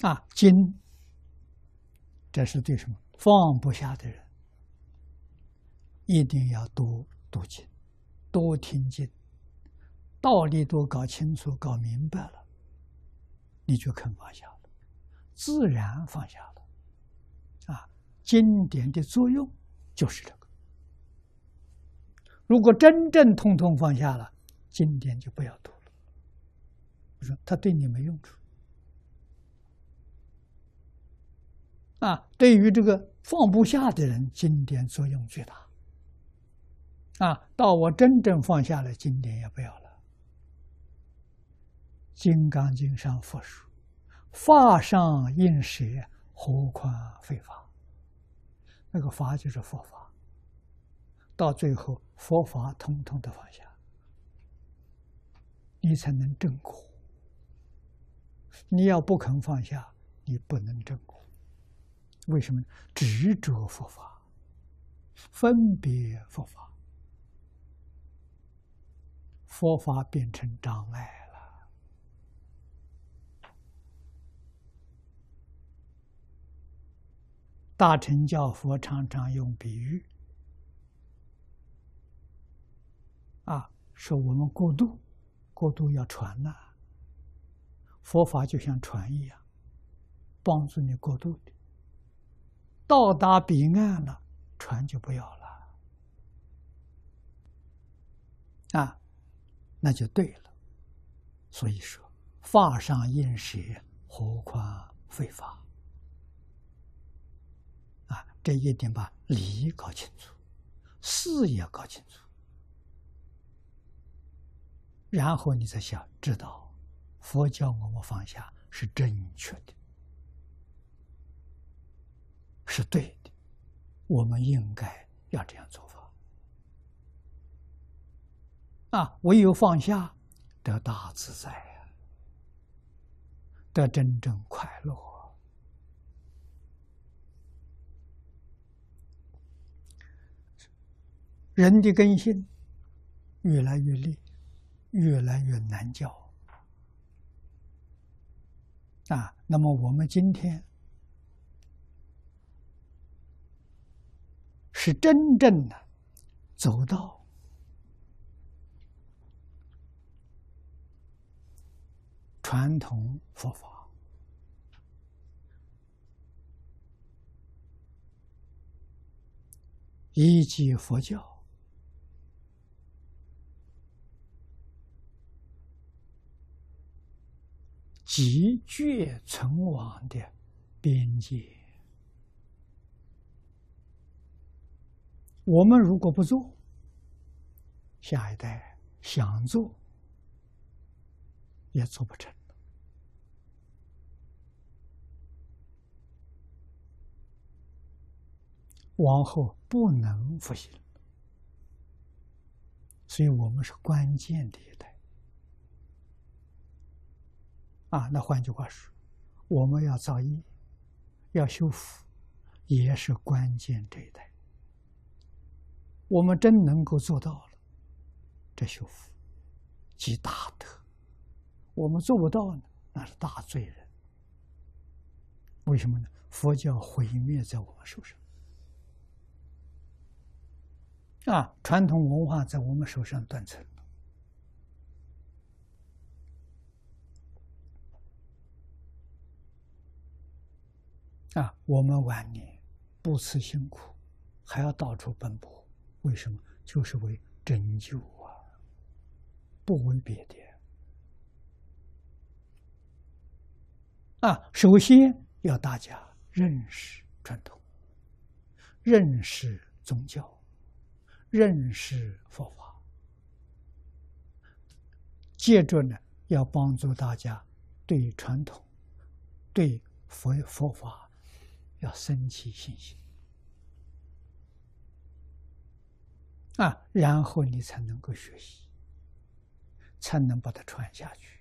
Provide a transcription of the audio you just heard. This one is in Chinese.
啊，经，这是对什么放不下的人，一定要多读经，多听经，道理都搞清楚、搞明白了，你就肯放下了，自然放下了。啊，经典的作用就是这个。如果真正通通放下了，经典就不要读了。我说他对你没用处。啊，对于这个放不下的人，经典作用巨大。啊，到我真正放下了，经典也不要了。《金刚经》上佛说：“法上应舍，何况非法？”那个法就是佛法。到最后，佛法通通的放下，你才能证果。你要不肯放下，你不能证果。为什么执着佛法，分别佛法，佛法变成障碍了。大乘教佛常常用比喻，啊，说我们过渡，过渡要船呐，佛法就像船一样，帮助你过渡的。到达彼岸了，船就不要了，啊，那就对了。所以说，法上应舍，何况非法？啊，这一点把理搞清楚，事也搞清楚，然后你再想知道，佛教我们放下是正确的。是对的，我们应该要这样做法。啊，唯有放下，得大自在呀，得真正快乐。人的根性越来越劣，越来越难教。啊，那么我们今天。是真正的走到传统佛法，以及佛教急绝存亡的边界。我们如果不做，下一代想做也做不成，往后不能复兴。所以我们是关键的一代啊。那换句话说，我们要造业，要修福，也是关键这一代。我们真能够做到了，这修福积大德；我们做不到呢，那是大罪人。为什么呢？佛教毁灭在我们手上，啊，传统文化在我们手上断层。啊，我们晚年不辞辛苦，还要到处奔波。为什么？就是为拯救啊，不为别的。啊，首先要大家认识传统，认识宗教，认识佛法。接着呢，要帮助大家对传统、对佛佛法要升起信心。啊，然后你才能够学习，才能把它传下去。